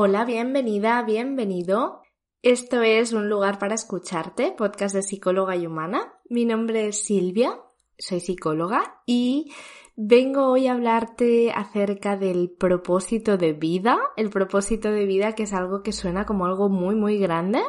Hola, bienvenida, bienvenido. Esto es Un lugar para escucharte, podcast de psicóloga y humana. Mi nombre es Silvia, soy psicóloga y vengo hoy a hablarte acerca del propósito de vida, el propósito de vida que es algo que suena como algo muy muy grande,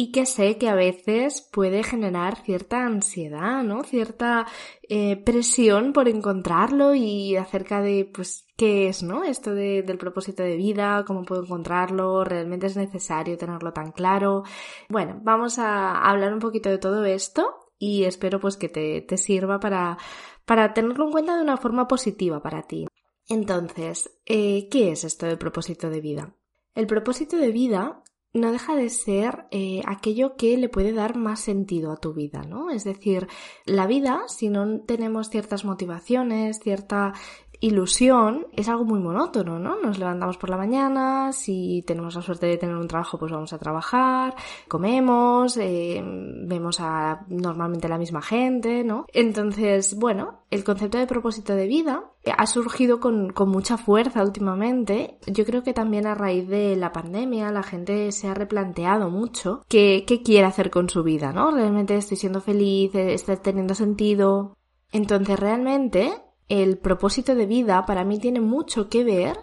y que sé que a veces puede generar cierta ansiedad, ¿no? Cierta eh, presión por encontrarlo y acerca de, pues, qué es, ¿no? Esto del propósito de vida, cómo puedo encontrarlo, realmente es necesario tenerlo tan claro. Bueno, vamos a hablar un poquito de todo esto y espero pues que te, te sirva para, para tenerlo en cuenta de una forma positiva para ti. Entonces, eh, ¿qué es esto del propósito de vida? El propósito de vida no deja de ser eh, aquello que le puede dar más sentido a tu vida, ¿no? Es decir, la vida, si no tenemos ciertas motivaciones, cierta ilusión es algo muy monótono, ¿no? Nos levantamos por la mañana, si tenemos la suerte de tener un trabajo, pues vamos a trabajar, comemos, eh, vemos a normalmente la misma gente, ¿no? Entonces, bueno, el concepto de propósito de vida ha surgido con, con mucha fuerza últimamente. Yo creo que también a raíz de la pandemia la gente se ha replanteado mucho qué, qué quiere hacer con su vida, ¿no? Realmente estoy siendo feliz, estoy teniendo sentido. Entonces realmente el propósito de vida para mí tiene mucho que ver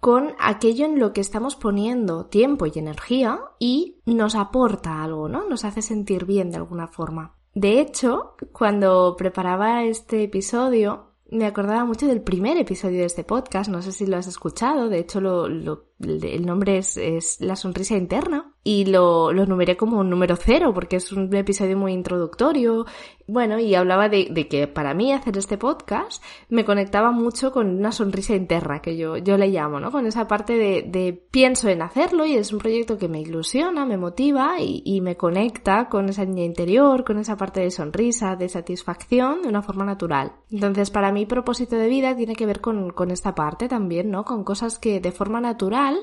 con aquello en lo que estamos poniendo tiempo y energía y nos aporta algo, ¿no? Nos hace sentir bien de alguna forma. De hecho, cuando preparaba este episodio, me acordaba mucho del primer episodio de este podcast, no sé si lo has escuchado, de hecho lo, el nombre es, es, La sonrisa interna y lo, lo numeré como un número cero porque es un episodio muy introductorio. Bueno, y hablaba de, de, que para mí hacer este podcast me conectaba mucho con una sonrisa interna que yo, yo le llamo, ¿no? Con esa parte de, de pienso en hacerlo y es un proyecto que me ilusiona, me motiva y, y me conecta con esa niña interior, con esa parte de sonrisa, de satisfacción de una forma natural. Entonces, para mí propósito de vida tiene que ver con, con esta parte también, ¿no? Con cosas que de forma natural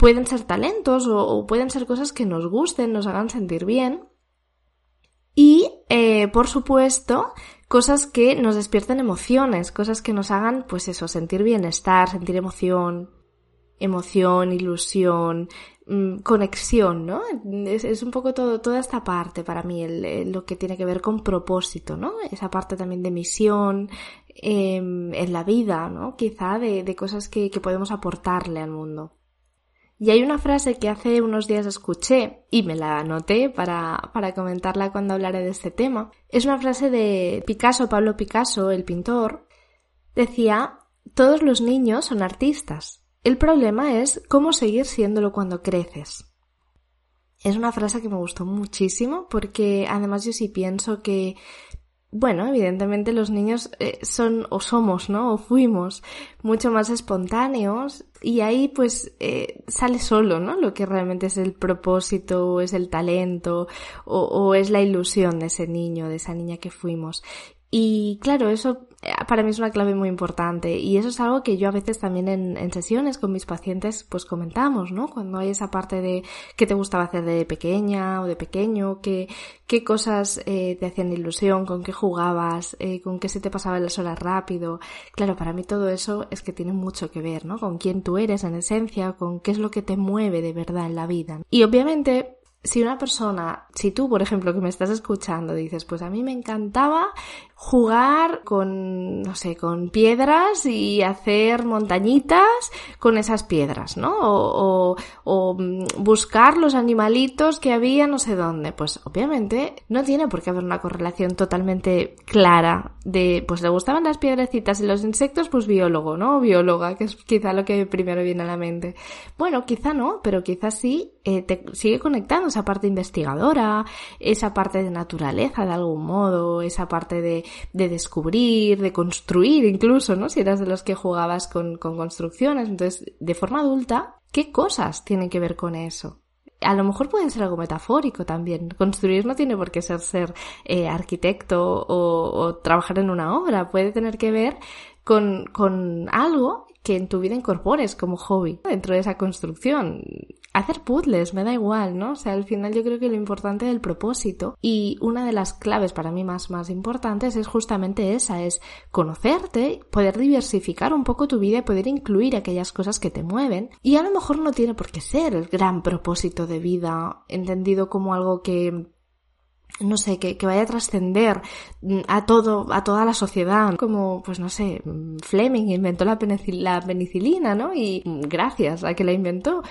pueden ser talentos o, pueden ser cosas que nos gusten, nos hagan sentir bien. Y, eh, por supuesto, cosas que nos despierten emociones, cosas que nos hagan, pues eso, sentir bienestar, sentir emoción, emoción, ilusión, mm, conexión, ¿no? Es, un poco toda esta parte para mí, lo que tiene que ver con propósito, ¿no? Esa parte también de misión, em, en la vida, ¿no? Quizá de, cosas que podemos aportarle al mundo. Y hay una frase que hace unos días escuché y me la anoté para, para comentarla cuando hablaré de este tema. Es una frase de Picasso, Pablo Picasso, el pintor. Decía, todos los niños son artistas. El problema es cómo seguir siéndolo cuando creces. Es una frase que me gustó muchísimo porque además yo sí pienso que bueno, evidentemente los niños eh, son o somos, ¿no? O fuimos mucho más espontáneos y ahí pues eh, sale solo, ¿no? Lo que realmente es el propósito, o es el talento o, es la ilusión de ese niño, de esa niña que fuimos. Y claro, eso para mí es una clave muy importante y eso es algo que yo a veces también en, sesiones con mis pacientes pues comentamos, ¿no? Cuando hay esa parte de qué te gustaba hacer de pequeña o de pequeño, qué, qué cosas eh, te hacían ilusión, con qué jugabas, eh, con qué se te pasaba las horas rápido. Claro, para mí todo eso es que tiene mucho que ver, ¿no? Con quién tú eres en esencia, con qué es lo que te mueve de verdad en la vida. Y obviamente si una persona, si tú, por ejemplo, que me estás escuchando, dices, pues a mí me encantaba jugar con, no sé, con piedras y hacer montañitas con esas piedras, ¿no? O, o, mm, buscar los animalitos que había no sé dónde. Pues obviamente no tiene por qué haber una correlación totalmente clara de, pues le gustaban las piedrecitas y los insectos, pues biólogo, ¿no? O bióloga, que es quizá lo que primero viene a la mente. Bueno, quizá no, pero quizá sí eh, te sigue conectando esa parte investigadora, esa parte de naturaleza de algún modo, esa parte de de descubrir, de construir incluso, ¿no? Si eras de los que jugabas con, con construcciones. Entonces, de forma adulta, ¿qué cosas tienen que ver con eso? a lo mejor puede ser algo metafórico también. Construir no tiene por qué ser ser eh, arquitecto o, o, trabajar en una obra. Puede tener que ver con, con algo que en tu vida incorpores como hobby dentro de esa construcción. Hacer puzzles, me da igual, ¿no? O sea, al final yo creo que lo importante del propósito y una de las claves para mí más, más importantes es justamente esa, es conocerte, poder diversificar un poco tu vida y poder incluir aquellas cosas que te mueven. Y a lo mejor no tiene por qué ser el gran propósito de vida, entendido como algo que no sé, que, vaya a trascender a todo, a toda la sociedad, como, pues no sé, Fleming inventó la, la penicilina, ¿no? Y gracias a que la inventó,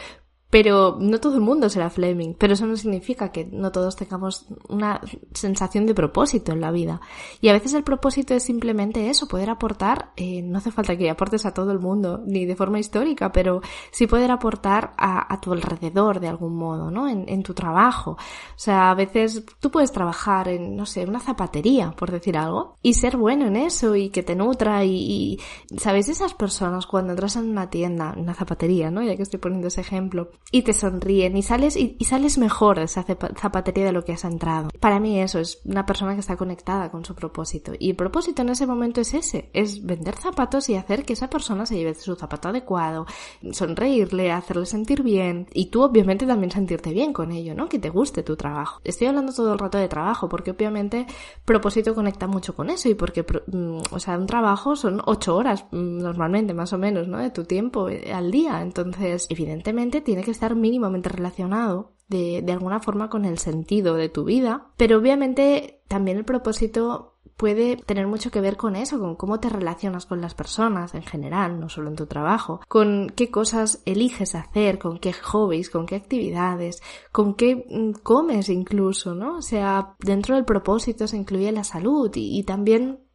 pero no todo el mundo será Fleming, pero eso no significa que no todos tengamos una sensación de propósito en la vida. Y a veces el propósito es simplemente eso, poder aportar, eh, no hace falta que aportes a todo el mundo, ni de forma histórica, pero sí poder aportar a, tu alrededor de algún modo, ¿no? En, tu trabajo. O sea, a veces tú puedes trabajar en, no sé, una zapatería, por decir algo, y ser bueno en eso y que te nutra y, y ¿sabéis esas personas cuando entras en una tienda, en una zapatería, ¿no? Ya que estoy poniendo ese ejemplo, y te sonríen y sales y, sales mejor de esa zapatería de lo que has entrado. Para mí eso es una persona que está conectada con su propósito y el propósito en ese momento es ese, es vender zapatos y hacer que esa persona se lleve su zapato adecuado, sonreírle, hacerle sentir bien y tú obviamente también sentirte bien con ello, ¿no? Que te guste tu trabajo. Estoy hablando todo el rato de trabajo porque obviamente propósito conecta mucho con eso y porque, mm, o sea, un trabajo son ocho horas mm, normalmente más o menos, ¿no? De tu tiempo eh, al día. Entonces, evidentemente tiene que estar mínimamente relacionado de, alguna forma con el sentido de tu vida, pero obviamente también el propósito puede tener mucho que ver con eso, con cómo te relacionas con las personas en general, no solo en tu trabajo, con qué cosas eliges hacer, con qué hobbies, con qué actividades, con qué mm, comes incluso, ¿no? O sea, dentro del propósito se incluye la salud y también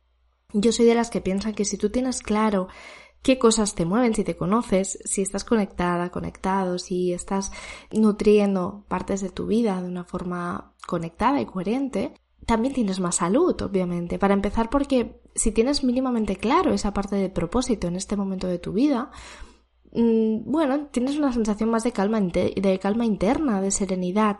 yo soy de las que piensan que si tú tienes claro qué cosas te mueven si te conoces, si estás conectada, conectado, si estás nutriendo partes de tu vida de una forma conectada y coherente, también tienes más salud, obviamente. Para empezar, porque si tienes mínimamente claro esa parte de propósito en este momento de tu vida, mm, bueno, tienes una sensación más de calma, de calma interna, de serenidad,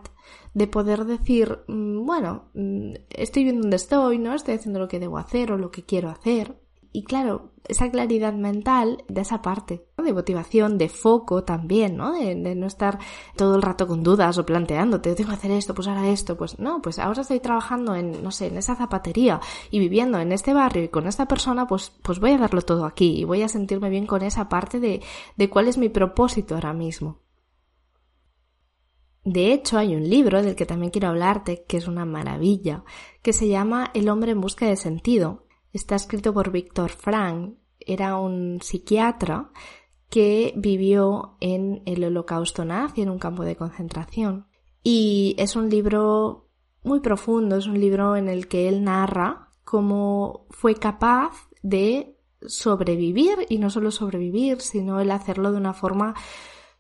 de poder decir, mm, bueno, mm, estoy bien donde estoy, ¿no? Estoy haciendo lo que debo hacer o lo que quiero hacer. Y claro, esa claridad mental de esa parte, de motivación, de foco también, ¿no? De, no estar todo el rato con dudas o planteándote, tengo que hacer esto, pues ahora esto, pues no, pues ahora estoy trabajando en, no sé, en esa zapatería y viviendo en este barrio y con esta persona, pues, pues voy a darlo todo aquí y voy a sentirme bien con esa parte de, de cuál es mi propósito ahora mismo. De hecho, hay un libro del que también quiero hablarte, que es una maravilla, que se llama El hombre en busca de sentido, Está escrito por Víctor Frank. Era un psiquiatra que vivió en el holocausto nazi, en un campo de concentración. Y es un libro muy profundo, es un libro en el que él narra cómo fue capaz de sobrevivir y no solo sobrevivir, sino el hacerlo de una forma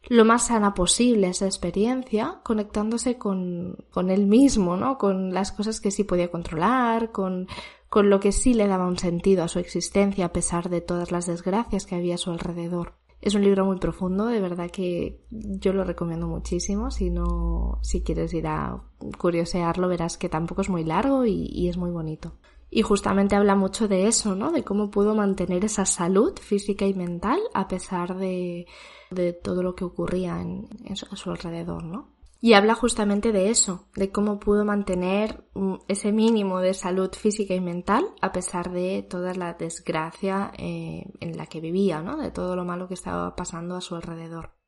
lo más sana posible esa experiencia, conectándose con, con él mismo, ¿no? Con las cosas que sí podía controlar, con, con lo que sí le daba un sentido a su existencia a pesar de todas las desgracias que había a su alrededor. Es un libro muy profundo, de verdad que yo lo recomiendo muchísimo. Si no, si quieres ir a curiosearlo, verás que tampoco es muy largo y, es muy bonito. Y justamente habla mucho de eso, ¿no? De cómo pudo mantener esa salud física y mental a pesar de, de todo lo que ocurría en, a su alrededor, ¿no? Y habla justamente de eso, de cómo pudo mantener mm, ese mínimo de salud física y mental a pesar de toda la desgracia eh, en la que vivía, ¿no? De todo lo malo que estaba pasando a su alrededor.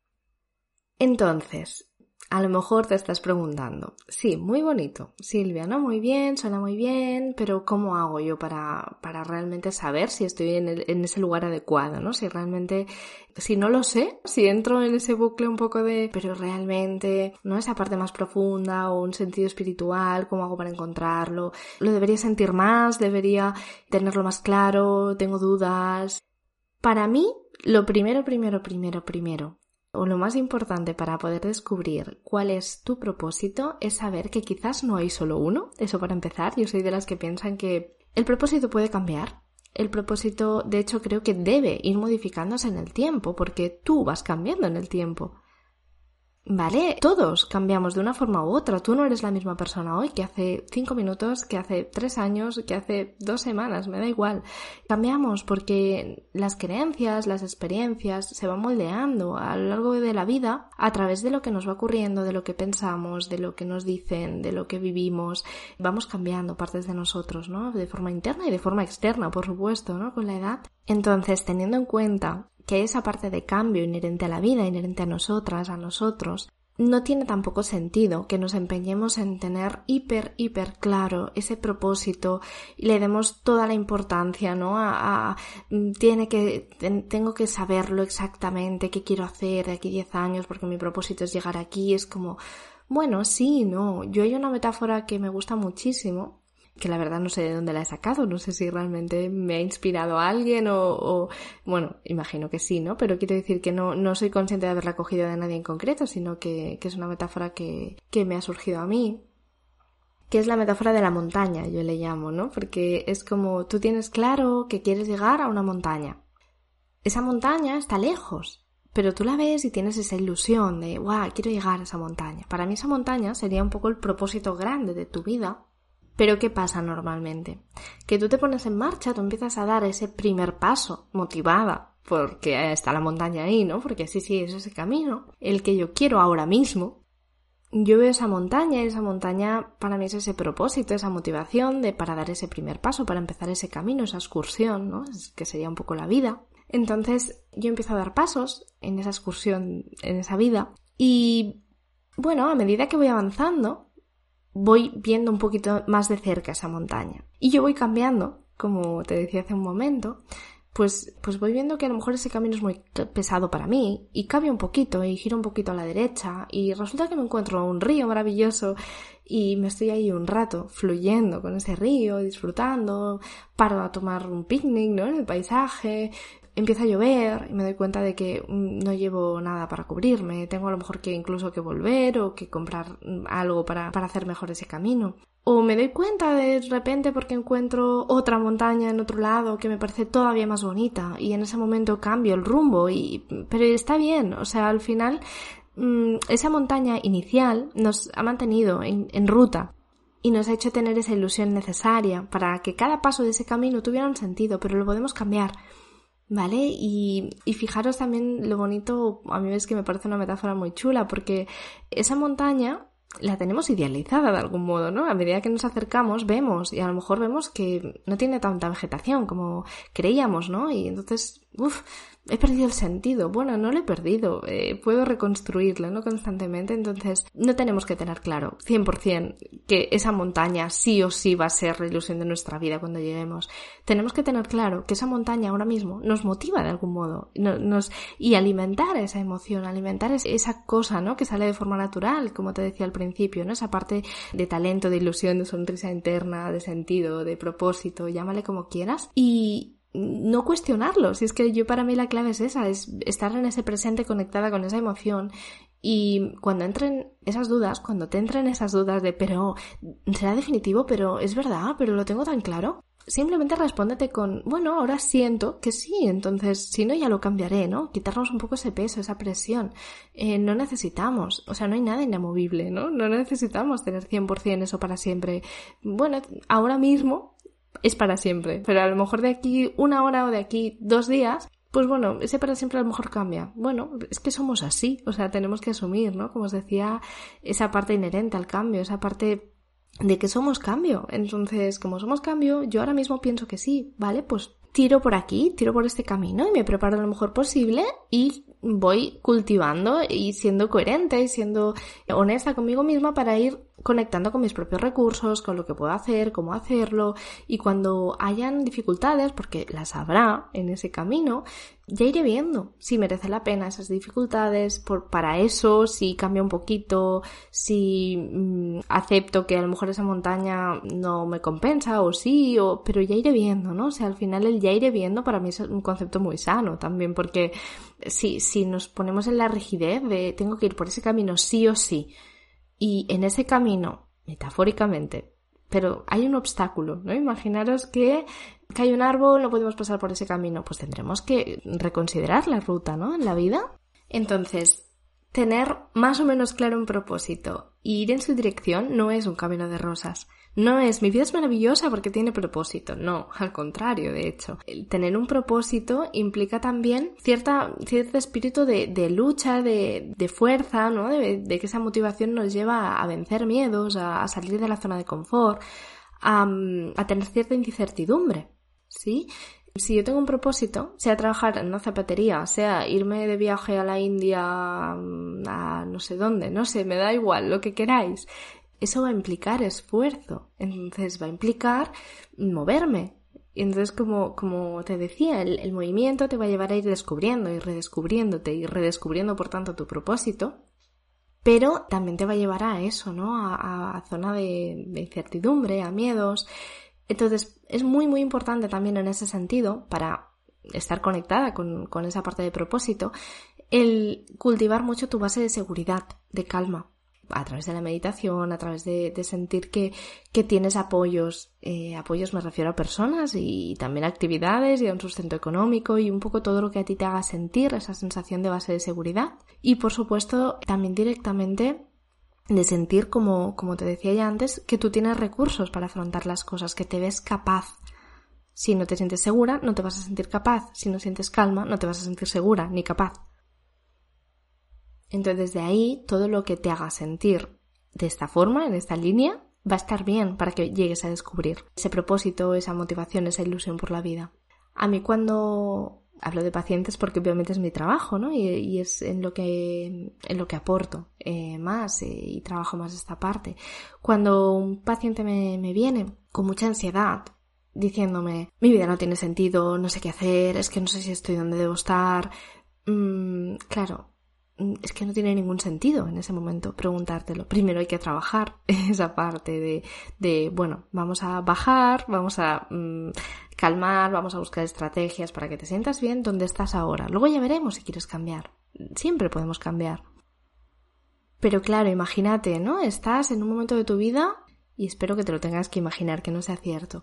Entonces, a lo mejor te estás preguntando, sí, muy bonito, Silvia, ¿no? Muy bien, suena muy bien, pero ¿cómo hago yo para, para realmente saber si estoy en, en ese lugar adecuado, ¿no? Si realmente, si no lo sé, si entro en ese bucle un poco de, pero realmente, ¿no? Esa parte más profunda o un sentido espiritual, ¿cómo hago para encontrarlo? ¿Lo debería sentir más? ¿Debería tenerlo más claro? ¿Tengo dudas? Para mí, lo primero, primero, primero, primero o lo más importante para poder descubrir cuál es tu propósito es saber que quizás no hay solo uno. Eso para empezar, yo soy de las que piensan que el propósito puede cambiar. El propósito, de hecho, creo que debe ir modificándose en el tiempo, porque tú vas cambiando en el tiempo. ¿Vale? Todos cambiamos de una forma u otra. Tú no eres la misma persona hoy que hace cinco minutos, que hace tres años, que hace dos semanas, me da igual. Cambiamos porque las creencias, las experiencias se van moldeando a lo largo de la vida a través de lo que nos va ocurriendo, de lo que pensamos, de lo que nos dicen, de lo que vivimos. Vamos cambiando partes de nosotros, ¿no? De forma interna y de forma externa, por supuesto, ¿no? Con la edad. Entonces, teniendo en cuenta que esa parte de cambio inherente a la vida, inherente a nosotras, a nosotros, no tiene tampoco sentido que nos empeñemos en tener hiper, hiper claro ese propósito y le demos toda la importancia, ¿no? A, mm, tiene que, tengo que saberlo exactamente, qué quiero hacer de aquí 10 años porque mi propósito es llegar aquí. Es como, bueno, sí, no. Yo hay una metáfora que me gusta muchísimo, que la verdad no sé de dónde la he sacado, no sé si realmente me ha inspirado a alguien o, bueno, imagino que sí, ¿no? Pero quiero decir que no, no soy consciente de haberla cogido de nadie en concreto, sino que, que es una metáfora que, que me ha surgido a mí, que es la metáfora de la montaña, yo le llamo, ¿no? Porque es como tú tienes claro que quieres llegar a una montaña. Esa montaña está lejos, pero tú la ves y tienes esa ilusión de, guau, quiero llegar a esa montaña. Para mí esa montaña sería un poco el propósito grande de tu vida pero ¿qué pasa normalmente? Que tú te pones en marcha, tú empiezas a dar ese primer paso, motivada, porque está la montaña ahí, ¿no? Porque sí, sí, es ese camino, el que yo quiero ahora mismo. Yo veo esa montaña y esa montaña para mí es ese propósito, esa motivación de para dar ese primer paso, para empezar ese camino, esa excursión, ¿no? Que sería un poco la vida. Entonces yo empiezo a dar pasos en esa excursión, en esa vida y bueno, a medida que voy avanzando, voy viendo un poquito más de cerca esa montaña. Y yo voy cambiando, como te decía hace un momento, pues, pues voy viendo que a lo mejor ese camino es muy pesado para mí y cambio un poquito y giro un poquito a la derecha y resulta que me encuentro un río maravilloso y me estoy ahí un rato fluyendo con ese río, disfrutando, paro a tomar un picnic, ¿no? En el paisaje, empieza a llover y me doy cuenta de que mm, no llevo nada para cubrirme, tengo a lo mejor que incluso que volver o que comprar mm, algo para, para hacer mejor ese camino. O me doy cuenta de repente porque encuentro otra montaña en otro lado que me parece todavía más bonita y en ese momento cambio el rumbo y pero está bien, o sea, al final mm, esa montaña inicial nos ha mantenido en, en ruta y nos ha hecho tener esa ilusión necesaria para que cada paso de ese camino tuviera un sentido, pero lo podemos cambiar. ¿Vale? Y, y, fijaros también lo bonito, a mí es que me parece una metáfora muy chula, porque esa montaña la tenemos idealizada de algún modo, ¿no? A medida que nos acercamos, vemos, y a lo mejor vemos que no tiene tanta vegetación como creíamos, ¿no? Y entonces, uff, he perdido el sentido. Bueno, no lo he perdido, eh, puedo reconstruirlo, ¿no? Constantemente, entonces no tenemos que tener claro, 100%, que esa montaña sí o sí va a ser la ilusión de nuestra vida cuando lleguemos. Tenemos que tener claro que esa montaña ahora mismo nos motiva de algún modo, nos, y alimentar esa emoción, alimentar esa cosa, ¿no? Que sale de forma natural, como te decía al principio, ¿no? Esa parte de talento, de ilusión, de sonrisa interna, de sentido, de propósito, llámale como quieras, y, no cuestionarlo. Si es que yo para mí la clave es esa, es estar en ese presente conectada con esa emoción. Y cuando entren esas dudas, cuando te entren esas dudas de pero será definitivo, pero es verdad, pero lo tengo tan claro, simplemente respóndete con, bueno, ahora siento que sí, entonces si no ya lo cambiaré, ¿no? Quitarnos un poco ese peso, esa presión. Eh, no necesitamos, o sea, no hay nada inamovible, ¿no? No necesitamos tener 100% eso para siempre. Bueno, ahora mismo es para siempre. Pero a lo mejor de aquí una hora o de aquí dos días, pues bueno, ese para siempre a lo mejor cambia. Bueno, es que somos así, o sea, tenemos que asumir, ¿no? Como os decía, esa parte inherente al cambio, esa parte de que somos cambio. Entonces, como somos cambio, yo ahora mismo pienso que sí, ¿vale? Pues tiro por aquí, tiro por este camino y me preparo lo mejor posible y voy cultivando y siendo coherente y siendo honesta conmigo misma para ir conectando con mis propios recursos, con lo que puedo hacer, cómo hacerlo. Y cuando hayan dificultades, porque las habrá en ese camino, ya iré viendo si merece la pena esas dificultades por, para eso, si cambia un poquito, si mm, acepto que a lo mejor esa montaña no me compensa o sí, o, pero ya iré viendo, ¿no? O sea, al final el ya iré viendo para mí es un concepto muy sano también porque si, si nos ponemos en la rigidez de tengo que ir por ese camino sí o sí, y en ese camino, metafóricamente, pero hay un obstáculo, ¿no? Imaginaros que, que hay un árbol, no podemos pasar por ese camino, pues tendremos que reconsiderar la ruta, ¿no? En la vida. Entonces, tener más o menos claro un propósito y ir en su dirección no es un camino de rosas. No es mi vida es maravillosa porque tiene propósito. No, al contrario, de hecho. El tener un propósito implica también cierta, cierto espíritu de, lucha, de, fuerza, ¿no? De, que esa motivación nos lleva a vencer miedos, a, salir de la zona de confort, a, a tener cierta incertidumbre. ¿Sí? Si yo tengo un propósito, sea trabajar en una zapatería, sea irme de viaje a la India, a no sé dónde, no sé, me da igual, lo que queráis, eso va a implicar esfuerzo. Entonces va a implicar moverme. Y entonces, como, como te decía, el, movimiento te va a llevar a ir descubriendo y redescubriéndote y redescubriendo, por tanto, tu propósito. Pero también te va a llevar a eso, ¿no? A, a zona de, de incertidumbre, a miedos. Entonces, es muy, muy importante también en ese sentido, para estar conectada con, con esa parte de propósito, el cultivar mucho tu base de seguridad, de calma a través de la meditación, a través de, sentir que, tienes apoyos, eh, apoyos me refiero a personas y, también actividades y a un sustento económico y un poco todo lo que a ti te haga sentir esa sensación de base de seguridad. Y por supuesto también directamente de sentir, como, como te decía ya antes, que tú tienes recursos para afrontar las cosas, que te ves capaz. Si no te sientes segura, no te vas a sentir capaz. Si no sientes calma, no te vas a sentir segura ni capaz. Entonces de ahí todo lo que te haga sentir de esta forma, en esta línea, va a estar bien para que llegues a descubrir ese propósito, esa motivación, esa ilusión por la vida. A mí cuando hablo de pacientes porque obviamente es mi trabajo, ¿no? Y, es en lo que, en lo que aporto eh, más eh, y trabajo más esta parte. Cuando un paciente me, viene con mucha ansiedad, diciéndome, mi vida no tiene sentido, no sé qué hacer, es que no sé si estoy donde debo estar, mm, claro, es que no tiene ningún sentido en ese momento preguntártelo. Primero hay que trabajar esa parte de, de bueno, vamos a bajar, vamos a mm, calmar, vamos a buscar estrategias para que te sientas bien donde estás ahora. Luego ya veremos si quieres cambiar. Siempre podemos cambiar. Pero claro, imagínate, ¿no? Estás en un momento de tu vida y espero que te lo tengas que imaginar, que no sea cierto.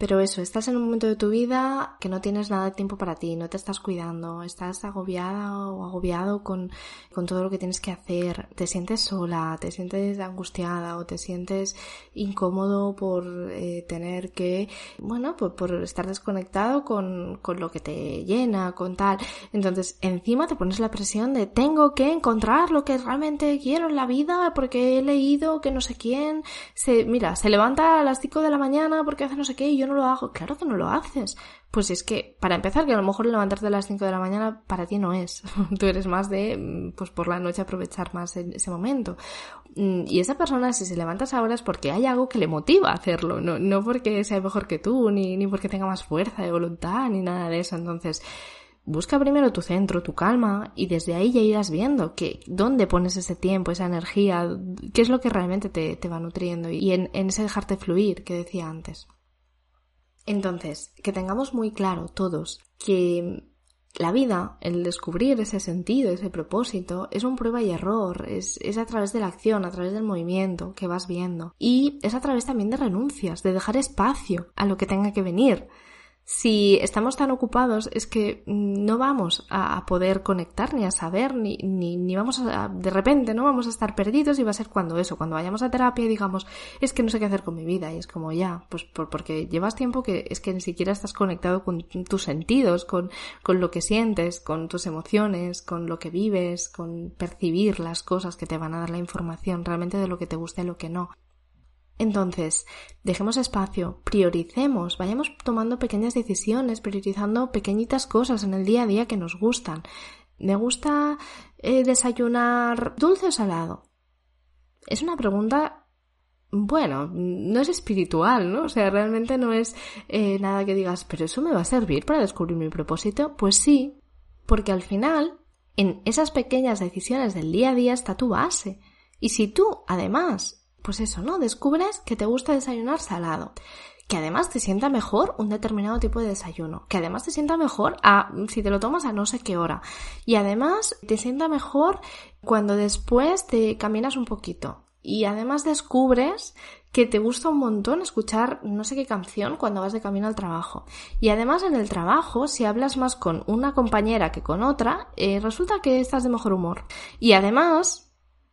Pero eso, estás en un momento de tu vida que no tienes nada de tiempo para ti, no te estás cuidando, estás agobiada o agobiado con, con todo lo que tienes que hacer, te sientes sola, te sientes angustiada o te sientes incómodo por eh, tener que, bueno, por, por estar desconectado con, con lo que te llena, con tal. Entonces, encima te pones la presión de tengo que encontrar lo que realmente quiero en la vida porque he leído que no sé quién se, mira, se levanta a las 5 de la mañana porque hace no sé qué y yo no lo hago. Claro que no lo haces. Pues es que, para empezar, que a lo mejor levantarte a las 5 de la mañana para ti no es. Tú eres más de, mm, pues por la noche aprovechar más ese momento. Mm, y esa persona, si se levanta ahora es porque hay algo que le motiva a hacerlo, no, no porque sea mejor que tú, ni, ni porque tenga más fuerza de voluntad, ni nada de eso. Entonces, busca primero tu centro, tu calma, y desde ahí ya irás viendo que dónde pones ese tiempo, esa energía, qué es lo que realmente te, te va nutriendo, y en, en ese dejarte fluir que decía antes. Entonces, que tengamos muy claro todos que la vida, el descubrir ese sentido, ese propósito, es un prueba y error, es, es, a través de la acción, a través del movimiento que vas viendo. Y es a través también de renuncias, de dejar espacio a lo que tenga que venir si estamos tan ocupados es que no vamos a poder conectar ni a saber ni, ni, ni, vamos a de repente no vamos a estar perdidos y va a ser cuando eso cuando vayamos a terapia y digamos es que no sé qué hacer con mi vida y es como ya pues por, porque llevas tiempo que es que ni siquiera estás conectado con tus sentidos con, con lo que sientes con tus emociones con lo que vives con percibir las cosas que te van a dar la información realmente de lo que te gusta y lo que no entonces, dejemos espacio, prioricemos, vayamos tomando pequeñas decisiones, priorizando pequeñitas cosas en el día a día que nos gustan. ¿Me gusta eh, desayunar dulce o salado? Es una pregunta, bueno, no es espiritual, ¿no? O sea, realmente no es eh, nada que digas, pero eso me va a servir para descubrir mi propósito. Pues sí, porque al final, en esas pequeñas decisiones del día a día está tu base. Y si tú, además, pues eso, ¿no? Descubres que te gusta desayunar salado, que además te sienta mejor un determinado tipo de desayuno, que además te sienta mejor a si te lo tomas a no sé qué hora y además te sienta mejor cuando después te caminas un poquito y además descubres que te gusta un montón escuchar no sé qué canción cuando vas de camino al trabajo. Y además en el trabajo, si hablas más con una compañera que con otra, eh, resulta que estás de mejor humor. Y además,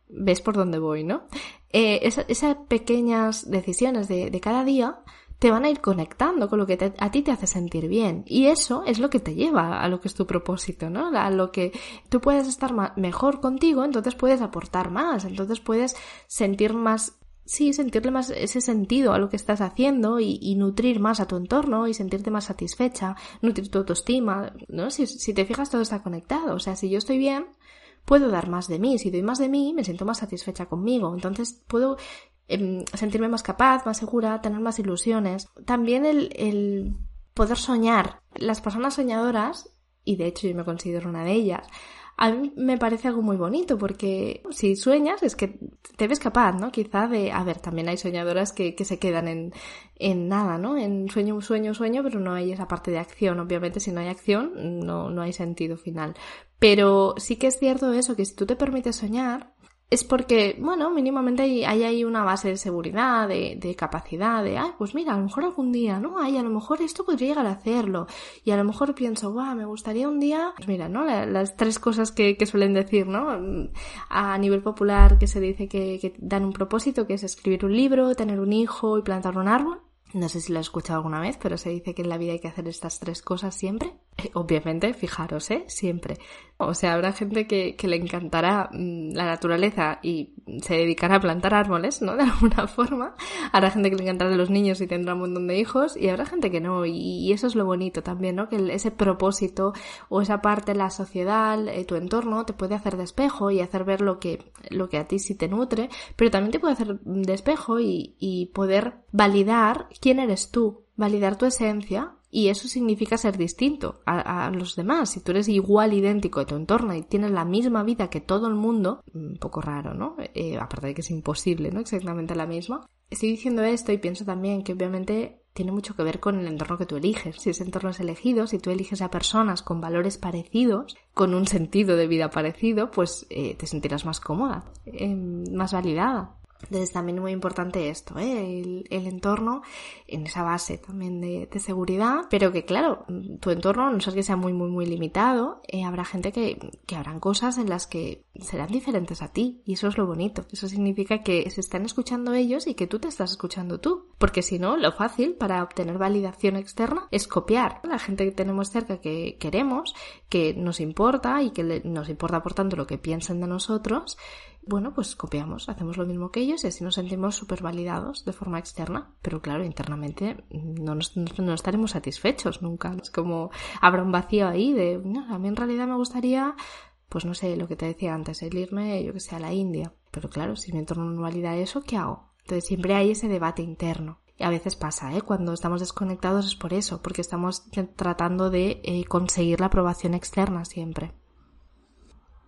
ves por dónde voy, ¿no? Eh, esas pequeñas decisiones de, cada día te van a ir conectando con lo que a ti te hace sentir bien. Y eso es lo que te lleva a lo que es tu propósito, ¿no? A lo que tú puedes estar mejor contigo, entonces puedes aportar más, entonces puedes sentir más sí, sentirle más ese sentido a lo que estás haciendo y, nutrir más a tu entorno y sentirte más satisfecha, nutrir tu autoestima, ¿no? Si, si, te fijas todo está conectado, o sea, si yo estoy bien, puedo dar más de mí, si doy más de mí, me siento más satisfecha conmigo, entonces puedo Em, sentirme más capaz, más segura, tener más ilusiones. También el, el poder soñar. Las personas soñadoras, y de hecho yo me considero una de ellas, a mí me parece algo muy bonito porque si sueñas es que te ves capaz, ¿no? Quizá de, a ver, también hay soñadoras que, que se quedan en, en nada, ¿no? En sueño, sueño, sueño, pero no hay esa parte de acción. Obviamente si no hay acción no, no hay sentido final. Pero sí que es cierto eso, que si tú te permites soñar, es porque, bueno, mínimamente hay, hay ahí una base de seguridad, de, de, capacidad, de, ay, pues mira, a lo mejor algún día, ¿no? Ay, a lo mejor esto podría llegar a hacerlo. Y a lo mejor pienso, guau, me gustaría un día, pues mira, ¿no? las tres cosas que, que, suelen decir, ¿no? A nivel popular que se dice que, que dan un propósito, que es escribir un libro, tener un hijo y plantar un árbol. No sé si lo he escuchado alguna vez, pero se dice que en la vida hay que hacer estas tres cosas siempre. Eh, obviamente, fijaros, ¿eh? Siempre. O sea, habrá gente que, que, le encantará mm, la naturaleza y se dedicará a plantar árboles, ¿no? De alguna forma. Habrá gente que le encantará los niños y tendrá un montón de hijos y habrá gente que no. Y, eso es lo bonito también, ¿no? Que ese propósito o esa parte de la sociedad, eh, tu entorno, te puede hacer despejo y hacer ver lo que, lo que a ti sí te nutre, pero también te puede hacer despejo y, y poder validar quién eres tú, validar tu esencia y eso significa ser distinto a, los demás. Si tú eres igual, idéntico de tu entorno y tienes la misma vida que todo el mundo, un poco raro, ¿no? Eh, aparte de que es imposible, ¿no? Exactamente la misma. Estoy diciendo esto y pienso también que obviamente tiene mucho que ver con el entorno que tú eliges. Si ese entorno es elegido, si tú eliges a personas con valores parecidos, con un sentido de vida parecido, pues eh, te sentirás más cómoda, eh, más validada. Entonces también es muy importante esto, ¿eh? el, entorno en esa base también de, seguridad, pero que claro, tu entorno, no sé que sea muy, muy, muy limitado, eh, habrá gente que, que habrán cosas en las que serán diferentes a ti y eso es lo bonito. Eso significa que se están escuchando ellos y que tú te estás escuchando tú. Porque si no, lo fácil para obtener validación externa es copiar. La gente que tenemos cerca que queremos, que nos importa y que nos importa por tanto lo que piensen de nosotros, bueno, pues copiamos, hacemos lo mismo que ellos y así nos sentimos súper validados de forma externa. Pero claro, internamente no, nos, no, estaremos satisfechos nunca. Es como habrá un vacío ahí de, no, a mí en realidad me gustaría, pues no sé, lo que te decía antes, el irme, yo que sé, a la India. Pero claro, si mi entorno no valida eso, ¿qué hago? Entonces siempre hay ese debate interno. Y a veces pasa, ¿eh? Cuando estamos desconectados es por eso, porque estamos tratando de eh, conseguir la aprobación externa siempre.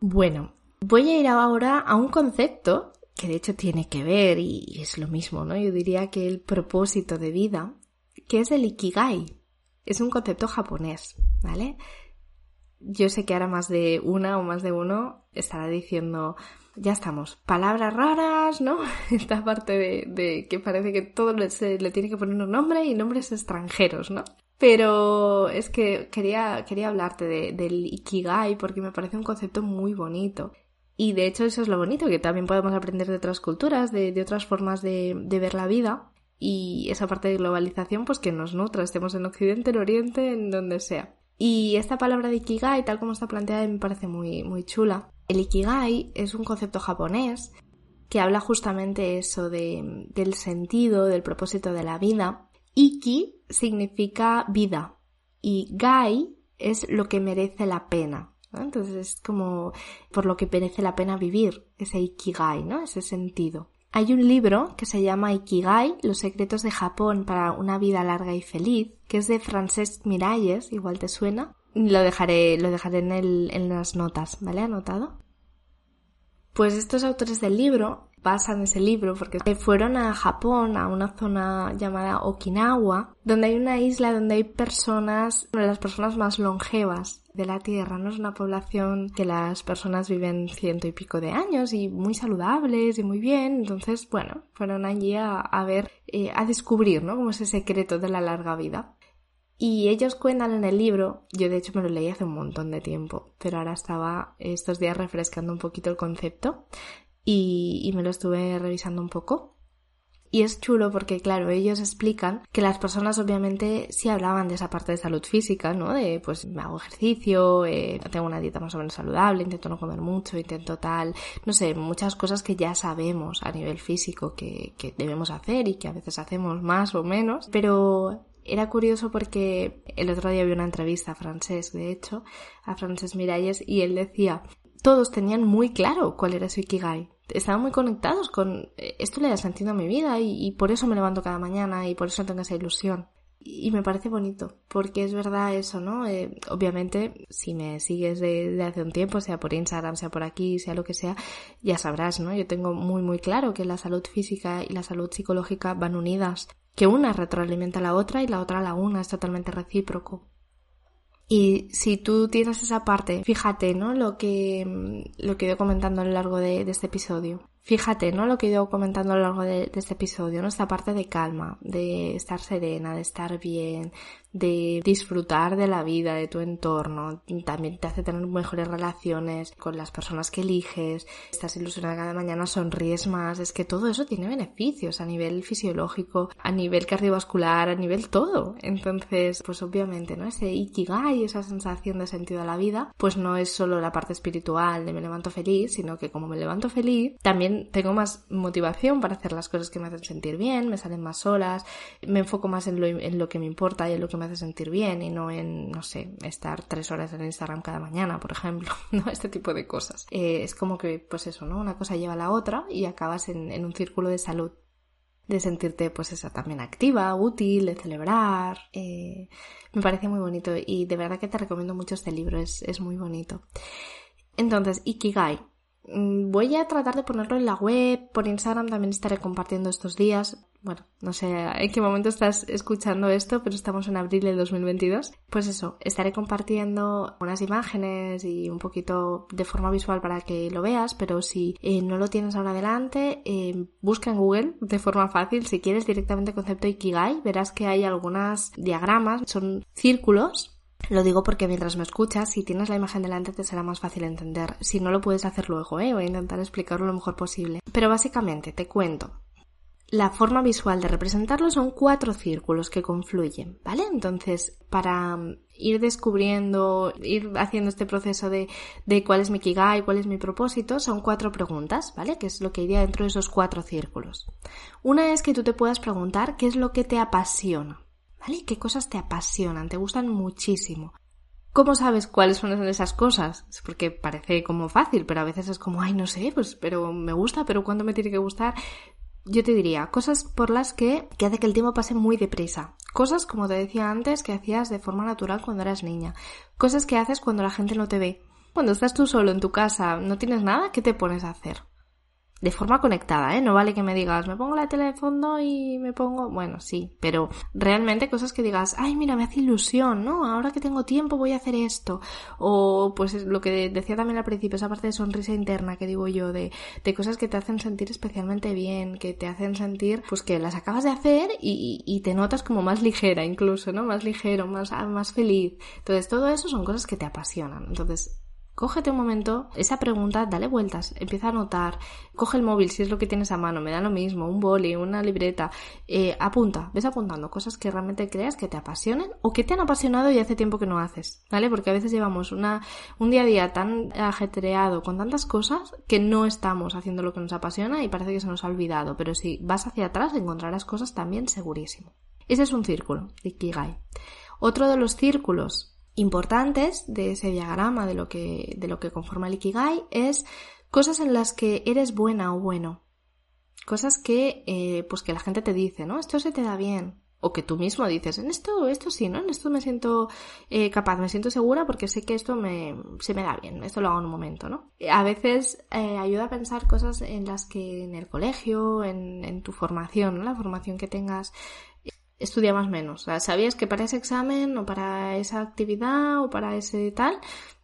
Bueno, Voy a ir ahora a un concepto que de hecho tiene que ver y es lo mismo, ¿no? Yo diría que el propósito de vida, que es el ikigai. Es un concepto japonés, ¿vale? Yo sé que ahora más de una o más de uno estará diciendo, ya estamos, palabras raras, ¿no? Esta parte de, que parece que todo se, le tiene que poner un nombre y nombres extranjeros, ¿no? Pero es que quería, quería hablarte del Ikigai porque me parece un concepto muy bonito. Y de hecho eso es lo bonito, que también podemos aprender de otras culturas, de, otras formas de, ver la vida y esa parte de globalización pues que nos nutra, estemos en Occidente, en Oriente, en donde sea. Y esta palabra de Ikigai, tal como está planteada, me parece muy, muy chula. El Ikigai es un concepto japonés que habla justamente eso de, del sentido, del propósito de la vida. Iki significa vida y Gai es lo que merece la pena. Entonces es como por lo que merece la pena vivir, ese ikigai, ¿no? Ese sentido. Hay un libro que se llama Ikigai, Los secretos de Japón para una vida larga y feliz, que es de Francesc Miralles, igual te suena. Lo dejaré, lo dejaré en, el, en las notas, ¿vale? Anotado. Pues estos autores del libro basan ese libro porque fueron a Japón, a una zona llamada Okinawa, donde hay una isla donde hay personas, una de las personas más longevas de la Tierra, ¿no? Es una población que las personas viven ciento y pico de años y muy saludables y muy bien, entonces, bueno, fueron allí a, ver, eh, a descubrir, ¿no? Como ese secreto de la larga vida. Y ellos cuentan en el libro, yo de hecho me lo leí hace un montón de tiempo, pero ahora estaba estos días refrescando un poquito el concepto y, me lo estuve revisando un poco. Y es chulo porque, claro, ellos explican que las personas obviamente sí hablaban de esa parte de salud física, ¿no? De, pues, me hago ejercicio, eh, tengo una dieta más o menos saludable, intento no comer mucho, intento tal, no sé, muchas cosas que ya sabemos a nivel físico que, que debemos hacer y que a veces hacemos más o menos, pero era curioso porque el otro día vi una entrevista a Francés, de hecho, a Francés Miralles, y él decía todos tenían muy claro cuál era su Ikigai. Estaban muy conectados con eh, esto le da sentido a mi vida y, por eso me levanto cada mañana y por eso tengo esa ilusión. Y me parece bonito, porque es verdad eso, ¿no? Eh, obviamente, si me sigues de, hace un tiempo, sea por Instagram, sea por aquí, sea lo que sea, ya sabrás, ¿no? Yo tengo muy, muy claro que la salud física y la salud psicológica van unidas, que una retroalimenta a la otra y la otra a la una, es totalmente recíproco. Y si tú tienes esa parte, fíjate, ¿no? Lo que, lo que ido comentando a lo largo de este episodio. Fíjate, ¿no? Lo que he ido comentando a lo largo de, este episodio, ¿no? Esta parte de calma, de estar serena, de estar bien, de disfrutar de la vida, de tu entorno, también te hace tener mejores relaciones con las personas que eliges, estás ilusionada cada mañana, sonríes más, es que todo eso tiene beneficios a nivel fisiológico, a nivel cardiovascular, a nivel todo. Entonces, pues obviamente, ¿no? Ese ikigai, esa sensación de sentido a la vida, pues no es solo la parte espiritual de me levanto feliz, sino que como me levanto feliz, también tengo más motivación para hacer las cosas que me hacen sentir bien, me salen más solas, me enfoco más en lo, en lo que me importa y en lo que me hace sentir bien y no en, no sé, estar tres horas en Instagram cada mañana, por ejemplo, ¿no? Este tipo de cosas. Eh, es como que, pues eso, ¿no? Una cosa lleva a la otra y acabas en, un círculo de salud de sentirte pues esa también activa, útil, de celebrar. Eh, me parece muy bonito y de verdad que te recomiendo mucho este libro, es, es muy bonito. Entonces, Ikigai. Mm, voy a tratar de ponerlo en la web, por Instagram también estaré compartiendo estos días bueno, no sé en qué momento estás escuchando esto, pero estamos en abril del 2022. Pues eso, estaré compartiendo unas imágenes y un poquito de forma visual para que lo veas, pero si eh, no lo tienes ahora adelante, eh, busca en Google de forma fácil, si quieres directamente concepto Ikigai, verás que hay algunas diagramas, son círculos lo digo porque mientras me escuchas, si tienes la imagen delante te será más fácil entender. Si no lo puedes hacer luego, ¿eh? voy a intentar explicarlo lo mejor posible. Pero básicamente, te cuento. La forma visual de representarlo son cuatro círculos que confluyen, ¿vale? Entonces, para mm, ir descubriendo, ir haciendo este proceso de, de cuál es mi Kigai, cuál es mi propósito, son cuatro preguntas, ¿vale? Que es lo que iría dentro de esos cuatro círculos. Una es que tú te puedas preguntar qué es lo que te apasiona, ¿vale? ¿Qué cosas te apasionan? Te gustan muchísimo. ¿Cómo sabes cuáles son esas cosas? Porque parece como fácil, pero a veces es como, ay, no sé, pues, pero me gusta, pero ¿cuándo me tiene que gustar? yo te diría, cosas por las que, que hace que el tiempo pase muy deprisa. Cosas, como te decía antes, que hacías de forma natural cuando eras niña. Cosas que haces cuando la gente no te ve. Cuando estás tú solo en tu casa, no tienes nada, ¿qué te pones a hacer? De forma conectada, ¿eh? No vale que me digas, me pongo la tele de fondo y me pongo, bueno, sí, pero realmente cosas que digas, ay, mira, me hace ilusión, ¿no? Ahora que tengo tiempo voy a hacer esto. O pues lo que decía también al principio, esa parte de sonrisa interna que digo yo, de, de cosas que te hacen sentir especialmente bien, que te hacen sentir, pues que las acabas de hacer y, te notas como más ligera incluso, ¿no? Más ligero, más, más feliz. Entonces, todo eso son cosas que te apasionan. Entonces, Cógete un momento, esa pregunta, dale vueltas, empieza a anotar, coge el móvil si es lo que tienes a mano, me da lo mismo, un boli, una libreta, eh, apunta, ves apuntando cosas que realmente creas que te apasionen o que te han apasionado y hace tiempo que no haces, ¿vale? Porque a veces llevamos una, un día a día tan ajetreado con tantas cosas que no estamos haciendo lo que nos apasiona y parece que se nos ha olvidado, pero si vas hacia atrás encontrarás cosas también segurísimo. Ese es un círculo de Ikigai. Otro de los círculos importantes de ese diagrama de lo que, de lo que conforma el Ikigai es cosas en las que eres buena o bueno. Cosas que, eh, pues que la gente te dice, ¿no? Esto se te da bien. o que tú mismo dices, en esto, esto sí, ¿no? En esto me siento eh, capaz, me siento segura porque sé que esto me, se me da bien, esto lo hago en un momento, ¿no? A veces eh, ayuda a pensar cosas en las que en el colegio, en, en tu formación, ¿no? La formación que tengas, estudia más menos. O sea, sabías que para ese examen o para esa actividad o para ese tal,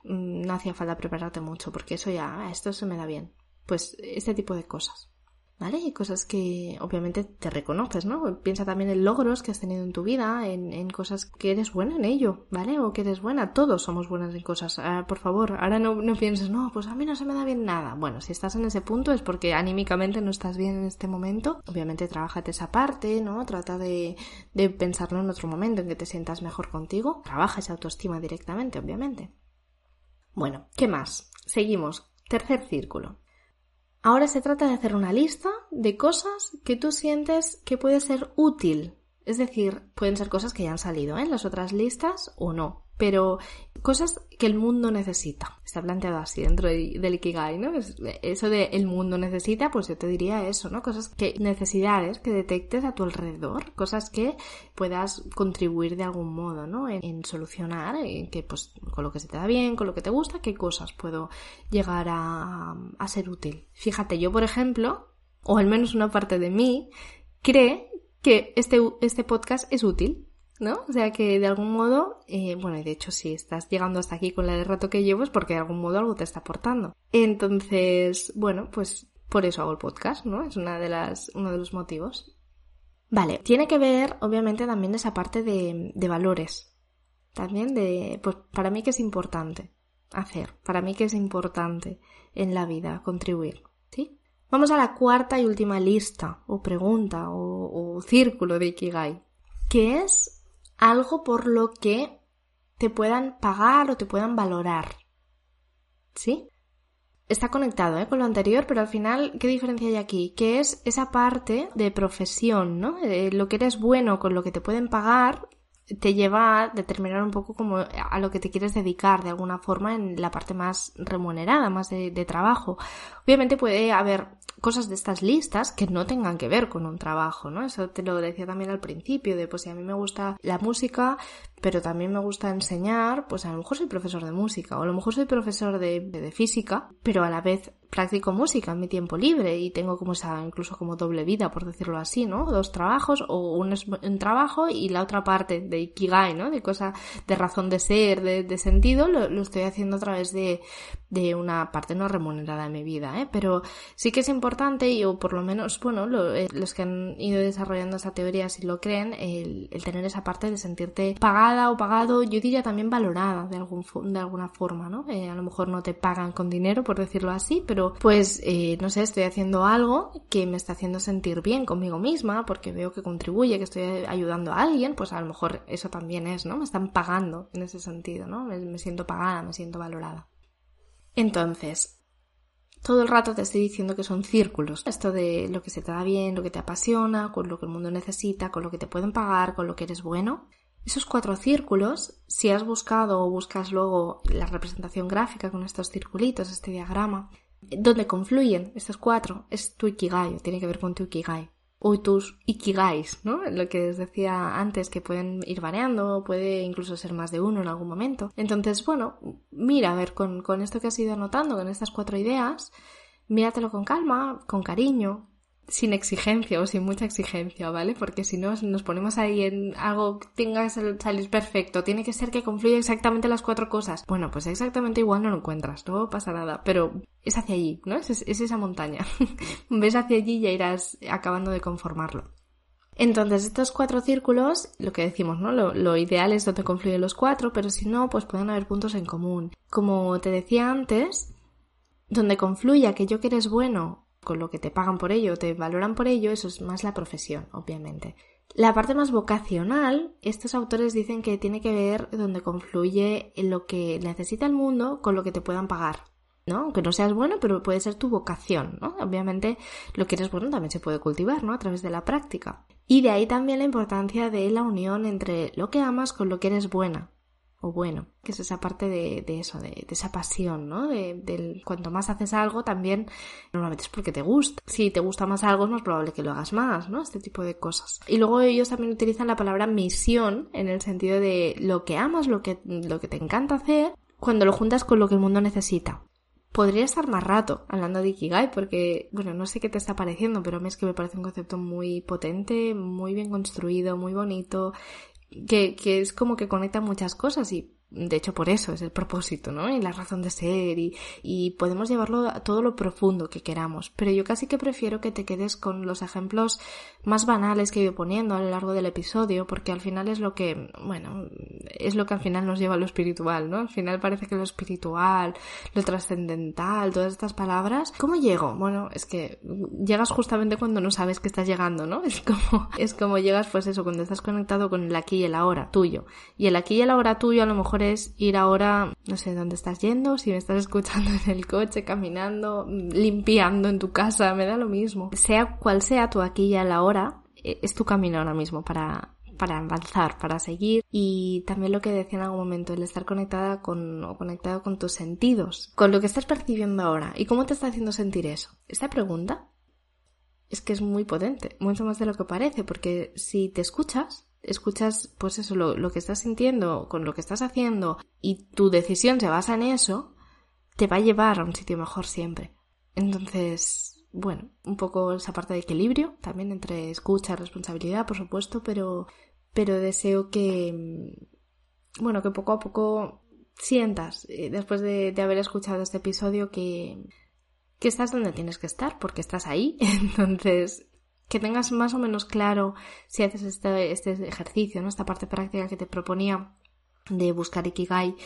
mm, no hacía falta prepararte mucho porque eso ya, esto se me da bien. Pues este tipo de cosas. ¿Vale? Y cosas que obviamente te reconoces, ¿no? Piensa también en logros que has tenido en tu vida, en, cosas que eres buena en ello, ¿vale? O que eres buena, todos somos buenas en cosas. Ah, por favor, ahora no, no pienses, no, pues a mí no se me da bien nada. Bueno, si estás en ese punto es porque anímicamente no estás bien en este momento. Obviamente, trabájate esa parte, ¿no? Trata de, de pensarlo en otro momento en que te sientas mejor contigo. Trabaja esa autoestima directamente, obviamente. Bueno, ¿qué más? Seguimos. Tercer círculo. Ahora se trata de hacer una lista de cosas que tú sientes que puede ser útil. Es decir, pueden ser cosas que ya han salido en las otras listas o no pero cosas que el mundo necesita. Está planteado así dentro del Ikigai, ¿no? Eso de el mundo necesita, pues yo te diría eso, ¿no? Cosas que, necesidades que detectes a tu alrededor, cosas que puedas contribuir de algún modo, ¿no? En, solucionar, en que pues con lo que se te da bien, con lo que te gusta, qué cosas puedo llegar a, a ser útil. Fíjate, yo por ejemplo, o al menos una parte de mí, cree que este, este podcast es útil ¿no? O sea que de algún modo, eh, bueno, y de hecho si estás llegando hasta aquí con la de rato que llevo es porque de algún modo algo te está aportando. Entonces, bueno, pues por eso hago el podcast, ¿no? Es una de las, uno de los motivos. Vale, tiene que ver, obviamente, también esa parte de, valores. También de, pues para mí que es importante hacer, para mí que es importante en la vida contribuir, ¿sí? Vamos a la cuarta y última lista, o pregunta, o, o círculo de Ikigai, que es algo por lo que te puedan pagar o te puedan valorar. ¿Sí? Está conectado ¿eh? con lo anterior, pero al final, ¿qué diferencia hay aquí? Que es esa parte de profesión, ¿no? lo que eres bueno con lo que te pueden pagar te lleva a determinar un poco como a lo que te quieres dedicar de alguna forma en la parte más remunerada, más de trabajo. Obviamente puede haber cosas de estas listas que no tengan que ver con un trabajo, ¿no? Eso te lo decía también al principio, de pues si a mí me gusta la música, pero también me gusta enseñar, pues a lo mejor soy profesor de música, o a lo mejor soy profesor de, de física, pero a la vez practico música en mi tiempo libre y tengo como esa, incluso como doble vida, por decirlo así, ¿no? Dos trabajos o un, un trabajo y la otra parte de Ikigai, ¿no? De cosa, de razón de ser, de, de sentido, lo, lo, estoy haciendo a través de, de una parte no remunerada de mi vida, ¿eh? Pero sí que es importante, y, o por lo menos, bueno, eh, los que han ido desarrollando esa teoría si lo creen, el, el, tener esa parte de sentirte o pagado, yo diría también valorada de, algún, de alguna forma, ¿no? Eh, a lo mejor no te pagan con dinero, por decirlo así, pero pues, eh, no sé, estoy haciendo algo que me está haciendo sentir bien conmigo misma, porque veo que contribuye, que estoy ayudando a alguien, pues a lo mejor eso también es, ¿no? Me están pagando en ese sentido, ¿no? me siento pagada, me siento valorada. Entonces, todo el rato te estoy diciendo que son círculos. Esto de lo que se te da bien, lo que te apasiona, con lo que el mundo necesita, con lo que te pueden pagar, con lo que eres bueno. Esos cuatro círculos, si has buscado o buscas luego la representación gráfica con estos circulitos, este diagrama, donde confluyen estos cuatro, es tu ikigai, tiene que ver con tu ikigai o tus ikigais, ¿no? Lo que os decía antes, que pueden ir variando, puede incluso ser más de uno en algún momento. Entonces, bueno, mira, a ver, con, con esto que has ido anotando, con estas cuatro ideas, míratelo con calma, con cariño, sin exigencia o sin mucha exigencia, ¿vale? Porque si no nos ponemos ahí en algo que tenga que salir perfecto, tiene que ser que confluya exactamente las cuatro cosas. Bueno, pues exactamente igual no lo encuentras, no pasa nada, pero es hacia allí, ¿no? Es, esa montaña. Ves hacia allí y ya irás acabando de conformarlo. Entonces, estos cuatro círculos, lo que decimos, ¿no? Lo, ideal es donde confluyen los cuatro, pero si no, pues pueden haber puntos en común. Como te decía antes, donde confluye aquello que eres bueno con lo que te pagan por ello, te valoran por ello, eso es más la profesión, obviamente. La parte más vocacional, estos autores dicen que tiene que ver donde confluye lo que necesita el mundo con lo que te puedan pagar. ¿no? Aunque no seas bueno, pero puede ser tu vocación, ¿no? Obviamente lo que eres bueno también se puede cultivar, ¿no? A través de la práctica. Y de ahí también la importancia de la unión entre lo que amas con lo que eres buena. O bueno, que es esa parte de, eso, de, esa pasión, ¿no? De, del cuanto más haces algo, también normalmente es porque te gusta. Si te gusta más algo, es más probable que lo hagas más, ¿no? Este tipo de cosas. Y luego ellos también utilizan la palabra misión en el sentido de lo que amas, lo que, lo que te encanta hacer, cuando lo juntas con lo que el mundo necesita. Podría estar más rato hablando de Ikigai porque, bueno, no sé qué te está pareciendo, pero a mí es que me parece un concepto muy potente, muy bien construido, muy bonito, que, que es como que conecta muchas cosas y de hecho por eso es el propósito, ¿no? Y la razón de ser y, y, podemos llevarlo a todo lo profundo que queramos. Pero yo casi que prefiero que te quedes con los ejemplos más banales que he ido poniendo a lo largo del episodio, porque al final es lo que, bueno, es lo que al final nos lleva a lo espiritual, ¿no? Al final parece que lo espiritual, lo trascendental, todas estas palabras. ¿Cómo llego? Bueno, es que llegas justamente cuando no sabes que estás llegando, ¿no? Es como, es como llegas, pues eso, cuando estás conectado con el aquí y el ahora tuyo. Y el aquí y el ahora tuyo a lo mejor es ir ahora, no sé dónde estás yendo, si me estás escuchando en el coche, caminando, limpiando en tu casa, me da lo mismo. Sea cual sea tu aquí y a la hora, e, es tu camino ahora mismo para, para avanzar, para seguir y también lo que decía en algún momento, el estar conectada con o conectado con tus sentidos, con lo que estás percibiendo ahora y cómo te está haciendo sentir eso. Esta pregunta es que es muy potente, mucho más de lo que parece, porque si te escuchas, escuchas pues eso, lo, que estás sintiendo con lo que estás haciendo y tu decisión se basa en eso, te va a llevar a un sitio mejor siempre. Entonces, bueno, un poco esa parte de equilibrio también entre escucha y responsabilidad, por supuesto, pero, pero deseo que, bueno, que poco a poco sientas, eh, después de, de haber escuchado este episodio, que, que estás donde tienes que estar, porque estás ahí. Entonces, que tengas más o menos claro si haces este, este ejercicio, ¿no? Esta parte práctica que te proponía de buscar Ikigai,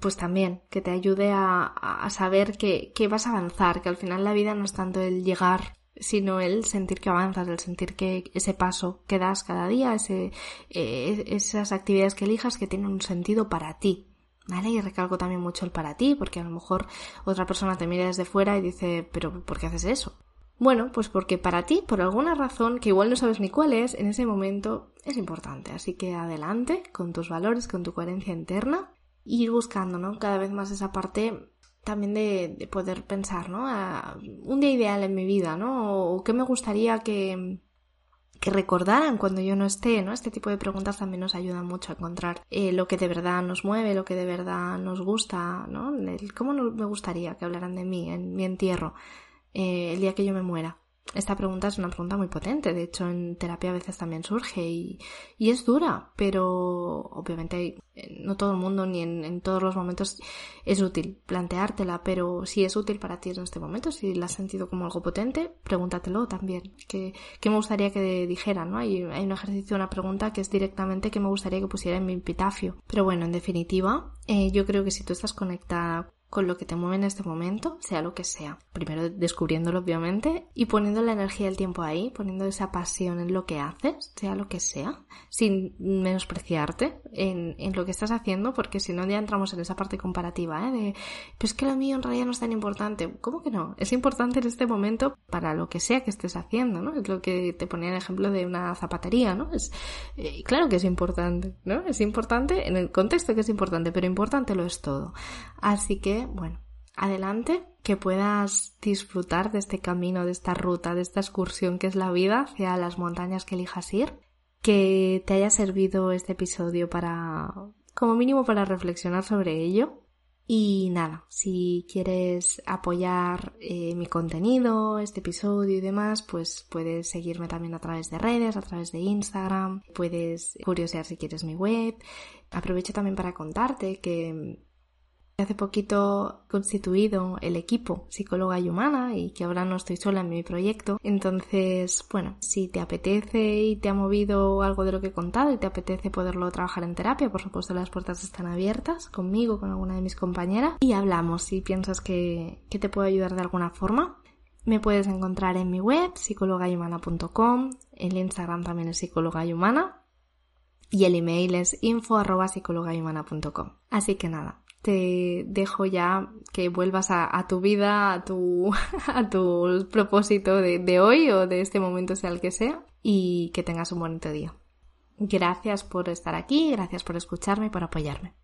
pues también que te ayude a, saber que, vas a avanzar, que al final la vida no es tanto el llegar, sino el sentir que avanzas, el sentir que ese paso que das cada día, ese, eh, esas actividades que elijas que tienen un sentido para ti. ¿Vale? Y recalco también mucho el para ti, porque a lo mejor otra persona te mira desde fuera y dice, pero ¿por qué haces eso? Bueno, pues porque para ti, por alguna razón que igual no sabes ni cuál es, en ese momento es importante. Así que adelante con tus valores, con tu coherencia interna e ir buscando, ¿no? Cada vez más esa parte también de, poder pensar, ¿no? un día ideal en mi vida, ¿no? O qué me gustaría que, que recordaran cuando yo no esté, ¿no? Este tipo de preguntas también nos ayudan mucho a encontrar eh, lo que de verdad nos mueve, lo que de verdad nos gusta, ¿no? ¿Cómo me gustaría que hablaran de mí en mi entierro? Eh, el día que yo me muera? Esta pregunta es una pregunta muy potente, de hecho en terapia a veces también surge y, y es dura, pero obviamente eh, no todo el mundo ni en, todos los momentos es útil planteártela, pero si es útil para ti en este momento, si la has sentido como algo potente, pregúntatelo también. ¿Qué, me gustaría que dijera? ¿no? Hay, hay un ejercicio, una pregunta que es directamente que me gustaría que pusiera en mi epitafio. Pero bueno, en definitiva, eh, yo creo que si tú estás conectada con lo que te mueve en este momento, sea lo que sea. Primero descubriéndolo obviamente y poniendo la energía del tiempo ahí, poniendo esa pasión en lo que haces, sea lo que sea, sin menospreciarte en, en lo que estás haciendo, porque si no ya entramos en esa parte comparativa, ¿eh? De, pues que lo mío en realidad no es tan importante. ¿Cómo que no? Es importante en este momento para lo que sea que estés haciendo, ¿no? Es lo que te ponía el ejemplo de una zapatería, ¿no? Es, eh, claro que es importante, ¿no? Es importante en el contexto que es importante, pero importante lo es todo. Así que bueno, adelante, que puedas disfrutar de este camino, de esta ruta, de esta excursión que es la vida hacia las montañas que elijas ir, que te haya servido este episodio para, como mínimo, para reflexionar sobre ello. Y nada, si quieres apoyar eh, mi contenido, este episodio y demás, pues puedes seguirme también a través de redes, a través de Instagram, puedes curiosear si quieres mi web. Aprovecho también para contarte que hace poquito constituido el equipo psicóloga y humana y que ahora no estoy sola en mi proyecto. Entonces, bueno, si te apetece y te ha movido algo de lo que he contado y te apetece poderlo trabajar en terapia, por supuesto las puertas están abiertas conmigo, con alguna de mis compañeras y hablamos si piensas que, que te puedo ayudar de alguna forma. Me puedes encontrar en mi web, psicologayhumana.com, el Instagram también es psicologayhumana y el email es info Así que nada, te dejo ya que vuelvas a, tu vida, a tu, a tu propósito de, de hoy o de este momento sea el que sea y que tengas un bonito día. Gracias por estar aquí, gracias por escucharme y por apoyarme.